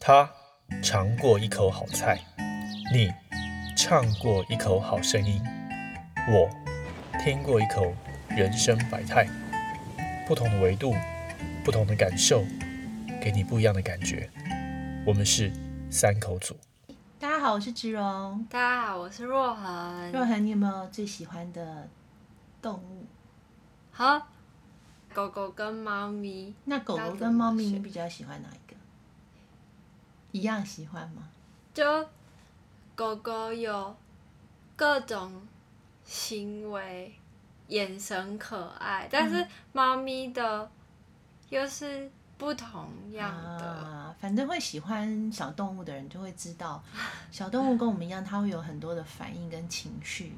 他尝过一口好菜，你唱过一口好声音，我听过一口人生百态。不同的维度，不同的感受，给你不一样的感觉。我们是三口组。大家好，我是植荣。大家好，我是若恒。若恒，你有没有最喜欢的动物？好，狗狗跟猫咪。那狗狗跟猫咪，你比较喜欢哪一个？一样喜欢吗？就狗狗有各种行为，眼神可爱，但是猫咪的又是不同样的。啊，反正会喜欢小动物的人就会知道，小动物跟我们一样，它会有很多的反应跟情绪。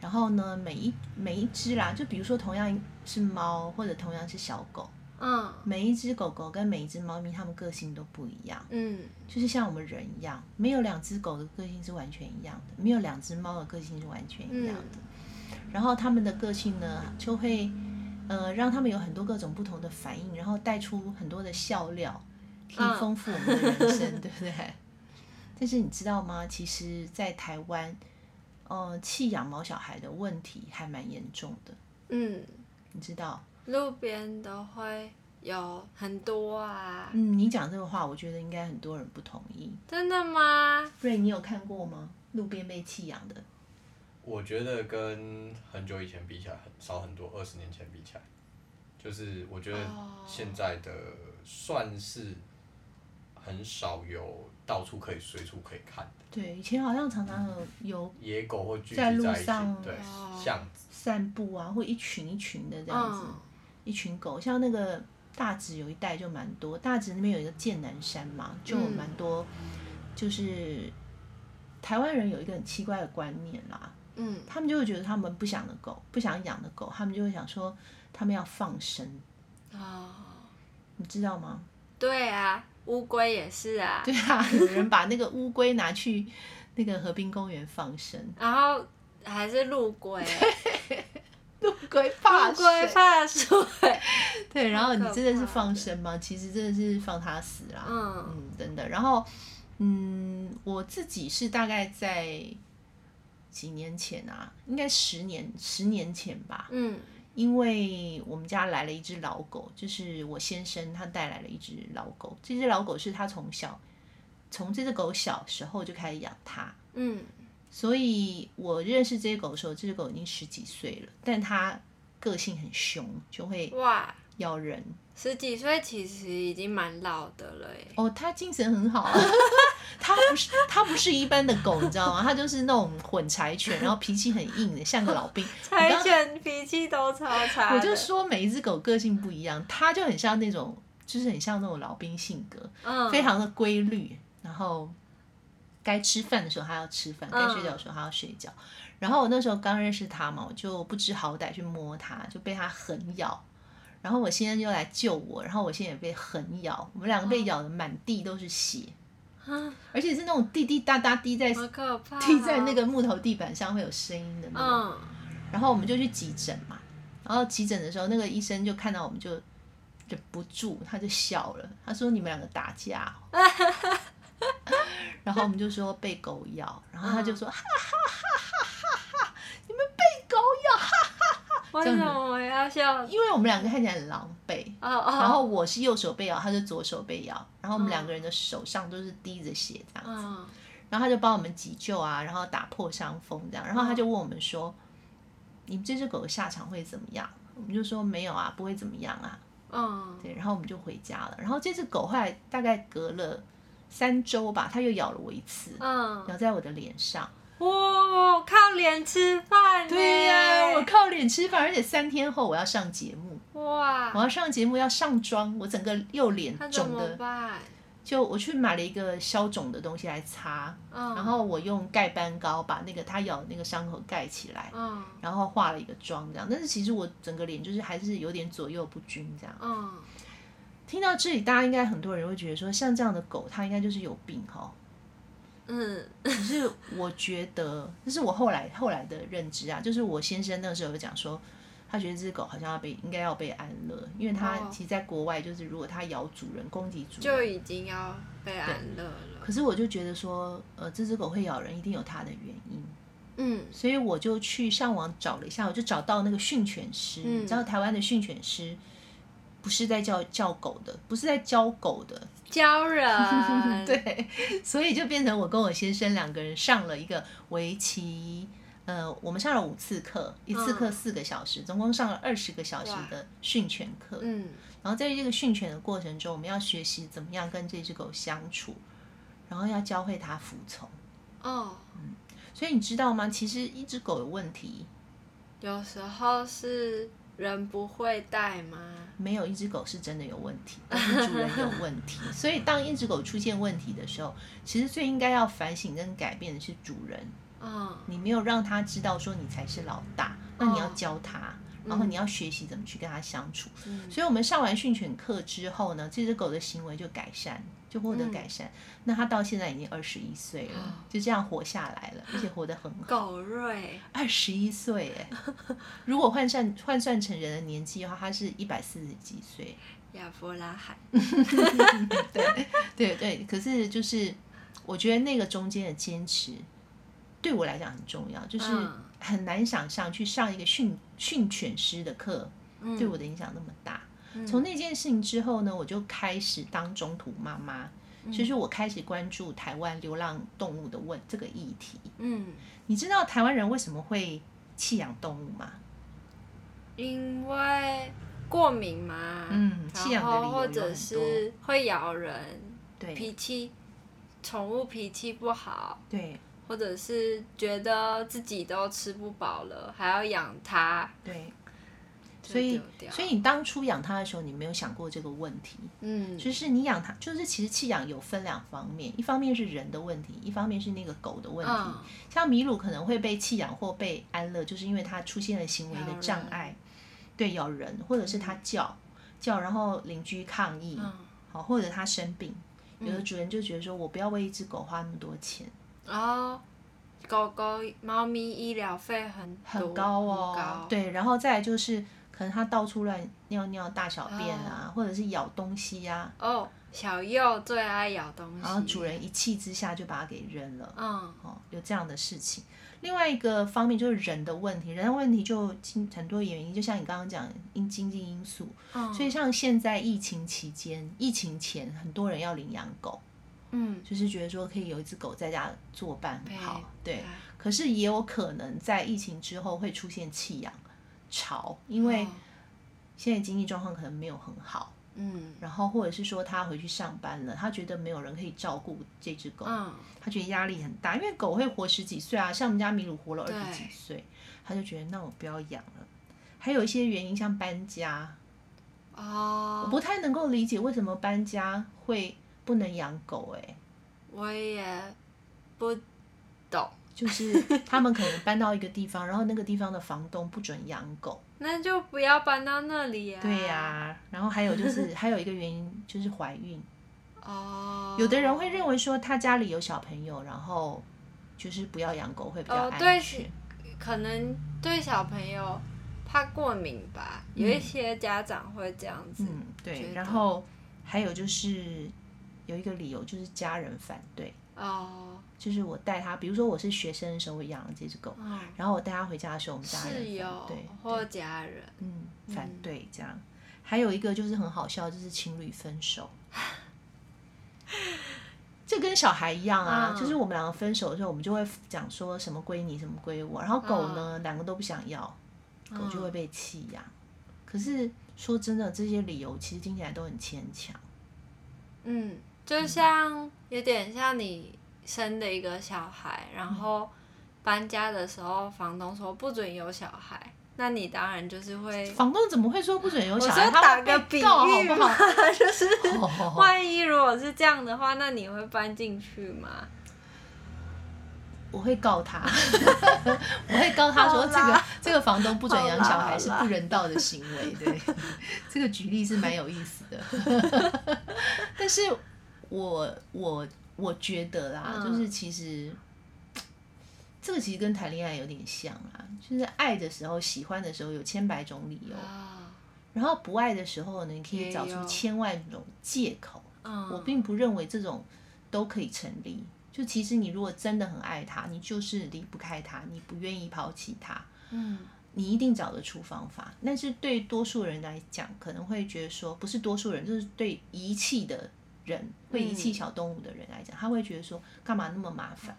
然后呢，每一每一只啦，就比如说同样是猫，或者同样是小狗，嗯每一只狗狗跟每一只猫咪，它们个性都不一样。嗯就是像我们人一样，没有两只狗的个性是完全一样的，没有两只猫的个性是完全一样的。然后它们的个性呢，就会呃让它们有很多各种不同的反应，然后带出很多的笑料，可以嗯丰富我们的人生，对不对？但是你知道吗？其实，在台湾，呃，弃养毛小孩的问题还蛮严重的，嗯，你知道？路边都会有很多啊。嗯，你讲这个话，我觉得应该很多人不同意。真的吗？瑞，你有看过吗？路边被弃养的？我觉得跟很久以前比起来，很少很多。二十年前比起来，就是我觉得哦现在的算是很少有到处可以随处可以看的对，以前好像常常有有野狗会聚集在一起上，对哦，巷子。散步啊，或一群一群的这样子，嗯一群狗，像那个大直有一带就蛮多，大直那边有一个剑南山嘛，就有蛮多，就是台湾人有一个很奇怪的观念啦，嗯他们就会觉得他们不想的狗，不想养的狗，他们就会想说他们要放生，哦，你知道吗？对啊，乌龟也是啊。对啊，有人把那个乌龟拿去那个河滨公园放生，然后还是陆龟，陆龟怕水怕水。对，然后你真的是放生吗？其实真的是放它死啦。嗯嗯，真的。然后，嗯，我自己是大概在几年前啊，应该十年十年前吧，嗯因为我们家来了一只老狗，就是我先生他带来了一只老狗。这只老狗是他从小从这只狗小时候就开始养它，嗯所以我认识这只狗的时候，这只狗已经十几岁了，但它个性很凶，就会哇，咬人。十几岁其实已经蛮老的了耶。哦，它精神很好啊，它不是它不是一般的狗，你知道吗？它就是那种混柴犬，然后脾气很硬的，像个老兵。柴犬脾气都超差。我就说每一只狗个性不一样，它就很像那种，就是很像那种老兵性格，嗯，非常的规律，然后该吃饭的时候他要吃饭，该嗯睡觉的时候他要睡觉。然后我那时候刚认识他嘛，我就不知好歹去摸他，就被他狠咬。然后我现在就来救我，然后我现在也被狠咬，我们两个被咬的满地都是血，啊，而且是那种滴滴答答滴在。滴在那个木头地板上会有声音的那种。嗯，然后我们就去急诊嘛，然后急诊的时候，那个医生就看到我们就忍不住，他就笑了，他说：“你们两个打架哦、然后我们就说被狗咬，然后他就说：“哈哈哈哈哈哈，你们被狗咬！”哈哈哈为什么要笑？因为我们两个看起来很狼狈。然后我是右手被咬，他是左手被咬，然后我们两个人的手上都是滴着血这样子。嗯然后他就帮我们急救啊，然后打破伤风这样，然后他就问我们说：“你们这只狗的下场会怎么样？”我们就说：“没有啊，不会怎么样啊。嗯”对，然后我们就回家了。然后这只狗后来大概隔了三周吧，它又咬了我一次，嗯，咬在我的脸上。哇，靠脸吃饭。对呀、我靠脸吃饭，而且三天后我要上节目，哇我，要上节目要上妆，我整个右脸那怎么肿的，办？就我去买了一个消肿的东西来擦，嗯，然后我用盖斑膏把那个它咬的那个伤口盖起来。嗯然后化了一个妆这样，但是其实我整个脸就是还是有点左右不均这样。嗯听到这里，大家应该很多人会觉得说，像这样的狗，它应该就是有病哈。嗯。可是我觉得，这是我后来后来的认知啊，就是我先生那时候有讲说，他觉得这只狗好像要被应该要被安乐，因为它哦。其实在国外就是如果它咬主人攻击主人。就，已经要被安乐了。可是我就觉得说，呃，这只狗会咬人一定有它的原因，嗯。所以我就去上网找了一下，我就找到那个训犬师，嗯。你知道台湾的训犬师不是在教教狗的，不是在教狗的，教人 对，所以就变成我跟我先生两个人上了一个围棋，呃，我们上了五次课，一次课四个小时，总共上了二十个小时的训犬课。嗯然后在这个训犬的过程中，我们要学习怎么样跟这只狗相处，然后要教会它服从。哦，所以你知道吗？其实一只狗有问题，有时候是人不会带吗？没有一只狗是真的有问题，而是主人有问题。所以当一只狗出现问题的时候，其实最应该要反省跟改变的是主人。嗯你没有让他知道说你才是老大，那你要哦教他，然后你要学习怎么去跟他相处。嗯所以我们上完训犬课之后呢，这只狗的行为就改善，就获得改善。那他到现在已经二十一岁了，哦就这样活下来了，而且活得很好。狗瑞二十一岁哎，如果换算换算成人的年纪的话，他是一百四十几岁。亚伯拉罕，对对对，可是就是我觉得那个中间的坚持，对我来讲很重要，就是嗯很难想象去上一个训训犬师的课，嗯对我的影响那么大。嗯。从那件事情之后呢，我就开始当中途妈妈，嗯。就是我开始关注台湾流浪动物的问这个议题。嗯，你知道台湾人为什么会弃养动物吗？因为过敏嘛，嗯弃养的理由或者是会咬人，对。脾气，宠物脾气不好，对。或者是觉得自己都吃不饱了，还要养它，对，就所以所以你当初养它的时候，你没有想过这个问题。嗯，就是你养它，就是其实弃养有分两方面，一方面是人的问题，一方面是那个狗的问题。像米鲁可能会被弃养或被安乐，就是因为它出现了行为的障碍，对咬人，或者是它叫、叫，然后邻居抗议，嗯好，或者它生病，有的主人就觉得说我不要为一只狗花那么多钱，然后狗狗、猫咪医疗费很很高哦，高，对，然后再来就是可能它到处乱尿尿、大小便啊，或者是咬东西呀、哦，小幼最爱咬东西，然后主人一气之下就把它给扔了。嗯。哦，有这样的事情。另外一个方面就是人的问题，人的问题就经很多原因，就像你刚刚讲因经济因素，嗯，所以像现在疫情期间、疫情前，很多人要领养狗，嗯，就是觉得说可以有一只狗在家作伴很好，对对。可是也有可能在疫情之后会出现弃养潮，因为哦现在经济状况可能没有很好，嗯。然后或者是说他回去上班了，他觉得没有人可以照顾这只狗，嗯。他觉得压力很大，因为狗会活十几岁啊，像我们家米鲁活了二十几岁，他就觉得那我不要养了。还有一些原因，像搬家，哦，我不太能够理解为什么搬家会不能养狗、欸，我也不懂，就是他们可能搬到一个地方，然后那个地方的房东不准养狗，那就不要搬到那里呀、对呀、然后还有就是还有一个原因就是怀孕，哦，有的人会认为说他家里有小朋友，然后就是不要养狗会比较哦，安对全。，可能对小朋友怕过敏吧，有一些家长会这样子。嗯，对，然后还有就是有一个理由就是家人反对，哦，就是我带它，比如说我是学生的时候我养了这只狗，嗯，然后我带它回家的时候，我们家人室友对，或家人，嗯，反嗯对这样。还有一个就是很好笑，就是情侣分手。这跟小孩一样啊，嗯就是我们两个分手的时候，我们就会讲说什么归你，什么归我。然后狗呢，两个都不想要，狗就会被弃养。可是说真的，这些理由其实听起来都很牵强。嗯，就像有点像你生的一个小孩，然后搬家的时候，房东说不准有小孩，那你当然就是会。房东怎么会说不准有小孩？说他会打个比喻嘛不好？，就是哦万一如果是这样的话，那你会搬进去吗？我会告他，我会告他说这个这个房东不准养小孩是不人道的行为，对，这个举例是蛮有意思的。但是我我我觉得啦，嗯就是其实这个其实跟谈恋爱有点像啊，就是爱的时候、喜欢的时候有千百种理由，啊，然后不爱的时候呢，你可以找出千万种借口。嗯，我并不认为这种都可以成立。就其实你如果真的很爱他，你就是离不开他，你不愿意抛弃他，嗯你一定找得出方法。但是对多数人来讲，可能会觉得说，不是多数人，就是对遗弃的人，会遗弃小动物的人来讲，他会觉得说，干嘛那么麻烦？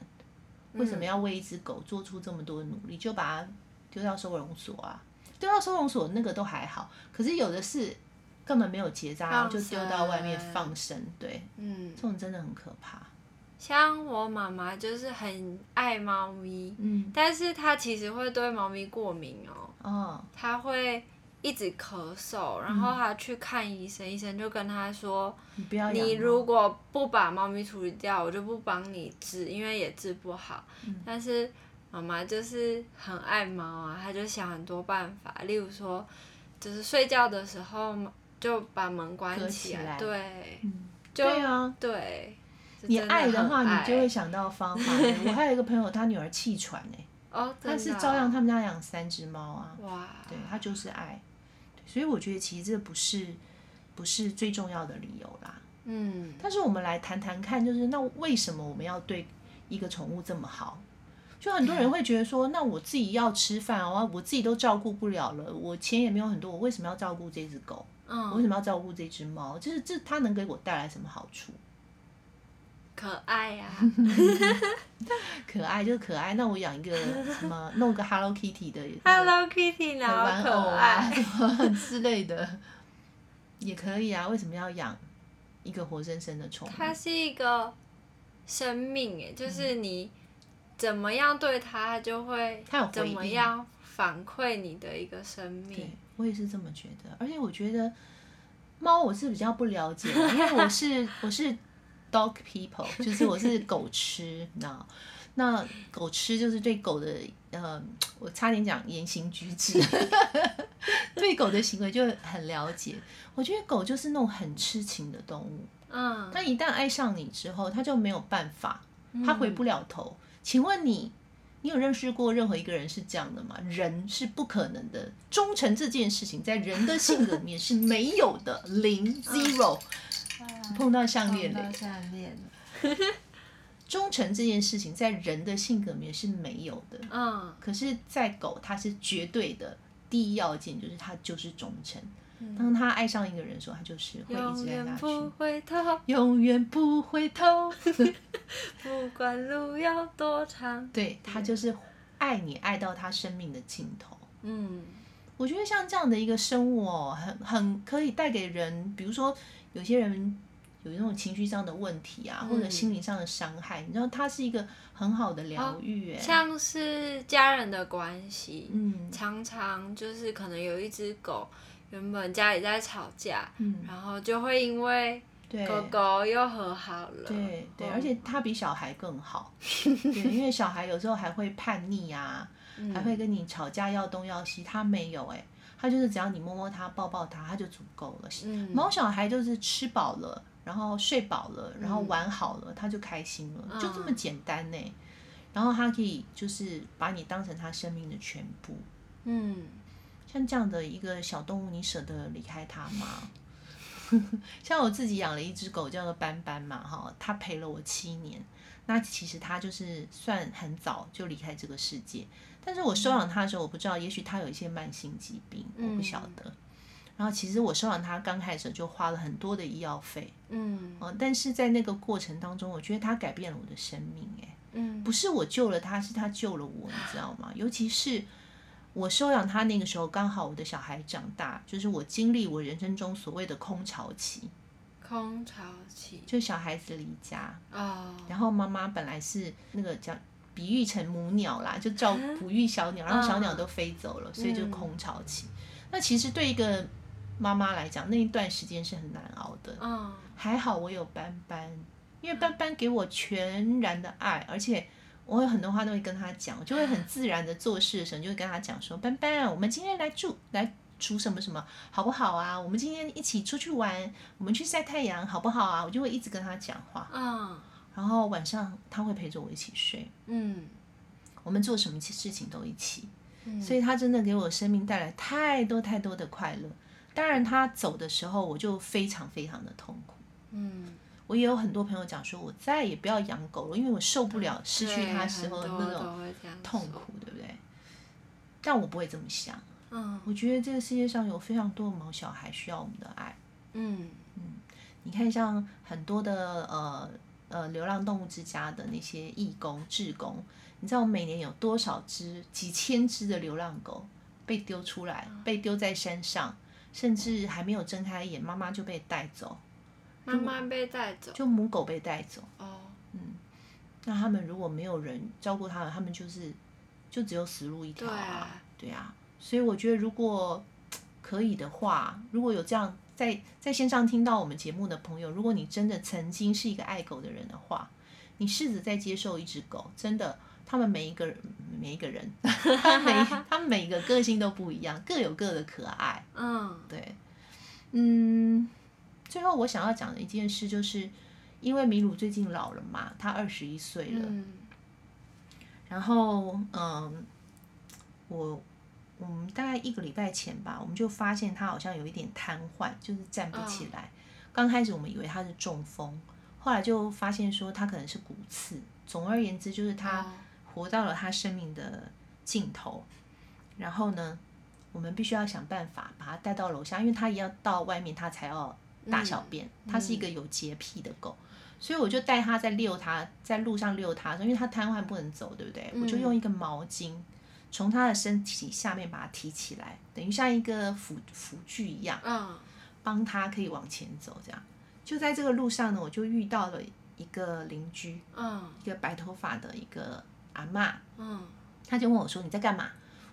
为什么要为一只狗做出这么多的努力？就把它丢到收容所啊？丢到收容所那个都还好，可是有的是根本没有结扎，就丢到外面放生，对，嗯，这种真的很可怕。像我妈妈就是很爱猫咪，嗯，但是她其实会对猫咪过敏哦，哦，她会一直咳嗽，然嗯。后他去看医生，医生就跟他说，你不要养你如果不把猫咪处理掉，我就不帮你治，因为也治不好。嗯。但是妈妈就是很爱猫啊，她就想很多办法，例如说，就是睡觉的时候就把门关隔起起来。对，嗯，就对啊，对。你爱的话，你就会想到方法。我还有一个朋友，他女儿气喘呢，哦，他是照样哦他们家养三只猫啊，哇，对他就是爱，对所以我觉得其实这不是不是最重要的理由啦。嗯但是我们来谈谈看，就是那为什么我们要对一个宠物这么好？就很多人会觉得说，那我自己要吃饭啊，我自己都照顾不了了，我钱也没有很多，我为什么要照顾这只狗？嗯我为嗯，什么要照顾这只猫？就是这它能给我带来什么好处？可爱呀、可爱 就是可爱，那我养一个什么，弄个 Hello Kitty 的 Hello Kitty 的然后可玩偶啊，什么之类的，也可以啊。为什么要养一个活生生的宠物？它是一个生命哎，就是你怎么样对它，它就会怎么应样反馈你的一个生对命。我也是这么觉得，而且我觉得猫我是比较不了解，因为我是我是 dog people，就是我是狗吃，你知道。那狗吃就是对狗的，呃，我差点讲言行举止，对狗的行为就很了解。我觉得狗就是那种很痴情的动物，嗯，它一旦爱上你之后，它就没有办法，它回嗯不了头。请问你，你有认识过任何一个人是这样的吗？人是不可能的，忠诚这件事情在人的性格里面是没有的，零 zero。碰到项链嘞，项链，忠诚这件事情在人的性格里面是没有的，嗯可是，在狗它是绝对的。第一要件就是它就是忠诚。嗯当它爱上一个人的时候，它就是会一直在下远不，回头，永远不回头。不管路有多长。对，它就是爱你爱到它生命的尽头。嗯我觉得像这样的一个生物哦，很很可以带给人，比如说有些人有那种情绪上的问题啊，或者嗯心理上的伤害，你知道它是一个很好的疗愈，哎、像是家人的关系，嗯。常常就是可能有一只狗，原本家里在吵架，嗯，然后就会因为，狗狗又和好了。对对，嗯而且它比小孩更好，对，因为小孩有时候还会叛逆啊，嗯。还会跟你吵架要东要西，它没有哎、它就是只要你摸摸它、抱抱它，它就足够了。嗯。毛小孩就是吃饱了，然后睡饱了，然后嗯玩好了，他就开心了，就这么嗯简单呢。然后他可以就是把你当成他生命的全部。嗯像这样的一个小动物，你舍得离开它吗？像我自己养了一只狗，叫做斑斑嘛，哈，它陪了我七年。那其实它就是算很早就离开这个世界，但是我收养它的时候，我不知道，也许它有一些慢性疾病，我不晓得。然后其实我收养他刚开始就花了很多的医药费，嗯嗯，但是在那个过程当中，我觉得他改变了我的生命，哎，嗯不是我救了他，是他救了我，你知道吗？尤其是我收养他那个时候，刚好我的小孩长大，就是我经历我人生中所谓的空巢期，空巢期就小孩子离家，哦，然后妈妈本来是那个叫比喻成母鸟啦，就照哺育小鸟，然后小鸟都飞走了，所以就空巢期。那其实对一个妈妈来讲，那一段时间是很难熬的。嗯还好我有斑斑，因为斑斑给我全然的爱，而且我有很多话都会跟他讲，我就会很自然的做事的时候，你就会跟他讲说，斑斑，我们今天来住来煮什么什么，好不好啊？我们今天一起出去玩，我们去晒太阳，好不好啊？我就会一直跟他讲话，嗯然后晚上他会陪着我一起睡。嗯我们做什么事情都一起，嗯所以他真的给我生命带来太多太多的快乐。当然，他走的时候，我就非常非常的痛苦。嗯，我也有很多朋友讲说，我再也不要养狗了，因为我受不了失去它时候的那种。痛苦，对不对？但我不会这么想，嗯我觉得这个世界上有非常多的毛小孩需要我们的爱。嗯你看，像很多的呃呃流浪动物之家的那些义工、志工，你知道每年有多少只、几千只的流浪狗被丢出来，被丢在山上，甚至还没有睁开眼，妈妈就被带走，妈妈被带走。就母狗被带走。哦，嗯那他们如果没有人照顾他们，他们就是就只有死路一条啊对啊，对啊。所以我觉得，如果可以的话，如果有这样在在线上听到我们节目的朋友，如果你真的曾经是一个爱狗的人的话，你试着再接受一只狗，真的，他们每一个人每一个人，他们每他们每一个个性都不一样，各有各的可爱。嗯对，嗯，最后我想要讲的一件事就是，因为米鲁最近老了嘛，他二十一岁了，嗯然后嗯，我我们大概一个礼拜前吧，我们就发现他好像有一点瘫痪，就是站不起来。刚开始我们以为他是中风，后来就发现说他可能是骨刺。总而言之，就是他哦活到了他生命的尽头。然后呢，我们必须要想办法把他带到楼下，因为他也要到外面，他才要大小便。他是一个有洁癖的狗，所以我就带他在遛他，在路上遛他的时候，因为他瘫痪不能走，对不对？我就用一个毛巾从他的身体下面把它提起来，等于像一个辅辅具一样，嗯帮他可以往前走。这样，就在这个路上呢，我就遇到了一个邻居，嗯一个白头发的一个阿妈，嗯他就问我说：“你在干嘛？”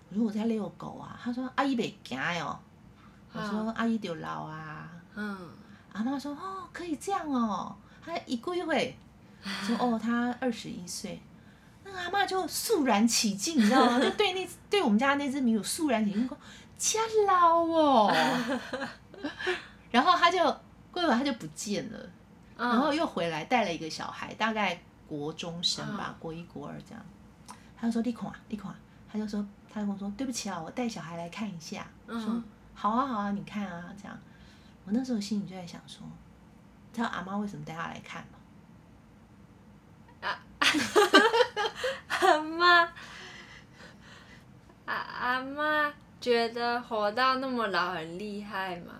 我说：“我在遛狗啊。”他说：“阿姨没行哦。”我说：“阿姨丢老啊。嗯”阿妈说：“哦，可以这样哦。”他一过一会，说：“哦，他二十一岁。”那个阿妈就肃然起敬，你知道吗？就对那对我们家那只米鲁肃然起敬，说：“家老哦。” 然后他就过一会儿他就不见了。嗯，然后又回来带了一个小孩，大概国中生吧，嗯国一国二这样。他就说：“你看，你看。”他就说：“他就跟我说，对不起啊，我带小孩来看一下。说嗯好啊，好啊，你看啊，这样。我那时候心里就在想说，知道阿妈为什么带他来看吗？阿妈，阿阿妈觉得活到那么老很厉害吗？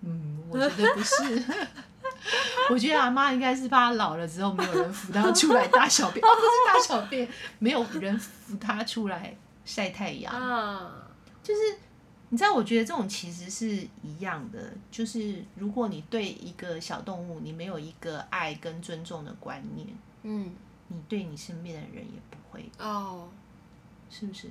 嗯，我觉得不是。我觉得阿妈应该是怕老了之后没有人扶她出来大小便，哦，不是大小便，没有人扶她出来晒太阳。嗯就是你知道，我觉得这种其实是一样的，就是如果你对一个小动物你没有一个爱跟尊重的观念，嗯。你对你身边的人也不会，哦。是不是？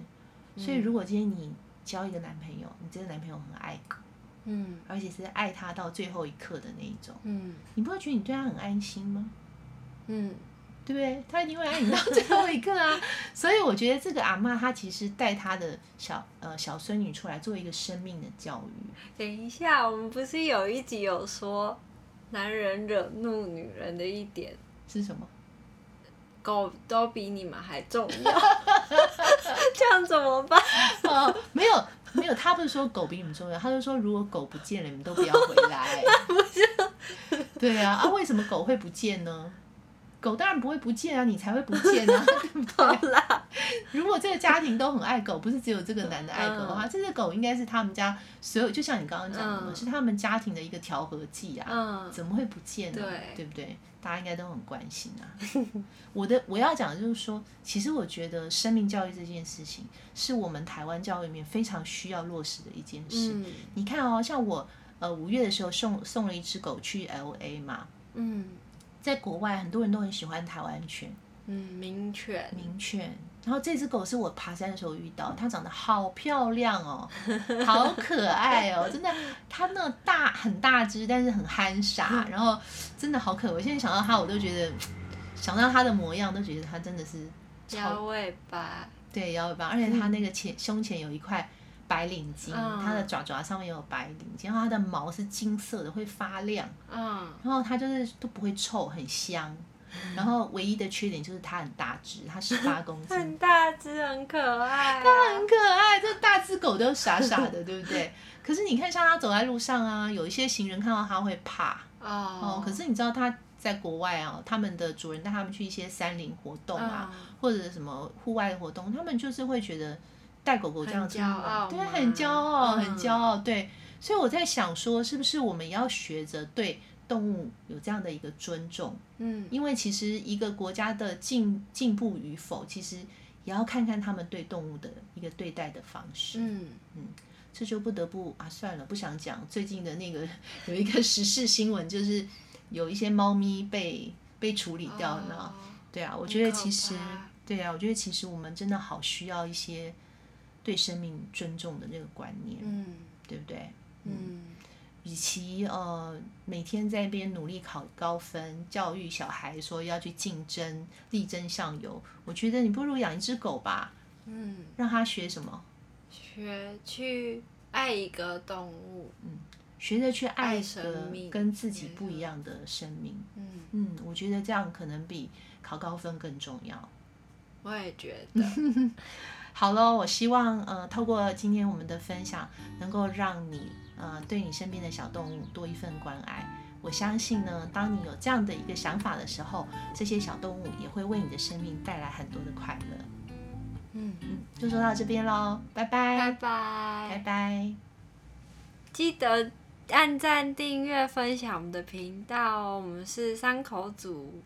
所以如果今天你交一个男朋友，你这个男朋友很爱狗，嗯而且是爱他到最后一刻的那一种，嗯你不会觉得你对他很安心吗？嗯对不对？他一定会爱你到最后一刻啊！所以我觉得这个阿妈她其实带她的小呃小孙女出来做一个生命的教育，等一下，我们不是有一集有说男人惹怒女人的一点，是什么？狗都比你们还重要，这样怎么办？哦，没有没有，他不是说狗比你们重要，他就说如果狗不见了，你们都不要回来。对啊，啊，为什么狗会不见呢？狗当然不会不见啊，你才会不见啊，对不对？如果这个家庭都很爱狗，不是只有这个男的爱狗的话，这只狗应该是他们家所有，就像你刚刚讲的，嗯是他们家庭的一个调和剂啊。嗯怎么会不见呢？对对不对？大家应该都很关心啊。我的我要讲的就是说，其实我觉得生命教育这件事情，是我们台湾教育里面非常需要落实的一件事。嗯你看哦，像我呃五月的时候送送了一只狗去 L A 嘛，嗯在国外很多人都很喜欢台湾犬、嗯，名犬，名犬。然后这只狗是我爬山的时候遇到，它长得好漂亮哦，好可爱哦，真的，它那大很大只，但是很憨傻，然后真的好可爱。我现在想到它，我都觉得想到它的模样，都觉得它真的是超摇尾巴，对摇尾巴，而且它那个前胸前有一块白领巾，嗯它的爪爪上面有白领巾，然后它的毛是金色的，会发亮，嗯然后它就是都不会臭，很香。然后唯一的缺点就是它很大只，它十八公斤，很大只，很可爱、啊，很可爱。这大只狗都傻傻的，对不对？可是你看，像它走在路上啊，有一些行人看到它会怕哦哦。可是你知道它在国外啊，他们的主人带他们去一些山林活动啊，嗯或者什么户外活动，他们就是会觉得带狗狗这样子对，很骄傲，嗯很骄傲，对。所以我在想说，是不是我们也要学着对动物有这样的一个尊重？嗯因为其实一个国家的进进步与否，其实也要看看他们对动物的一个对待的方式。嗯嗯这就不得不啊，算了，不想讲最近的那个 有一个时事新闻，就是有一些猫咪被被处理掉了。哦对啊，我觉得其实对啊，我觉得其实我们真的好需要一些对生命尊重的那个观念，嗯对不对？嗯与其呃每天在那边努力考高分，教育小孩说要去竞争，力争上游，我觉得你不如养一只狗吧，嗯，让它学什么？学去爱一个动物，嗯学着去爱生命跟自己不一样的生命。嗯，嗯，我觉得这样可能比考高分更重要。我也觉得，好喽，我希望呃，透过今天我们的分享，能够让你呃对你身边的小动物多一份关爱。我相信呢，当你有这样的一个想法的时候，这些小动物也会为你的生命带来很多的快乐。嗯，嗯，就说到这边喽，拜拜拜，拜，拜拜。记得按赞、订阅、分享我们的频道哦。我们是三口组。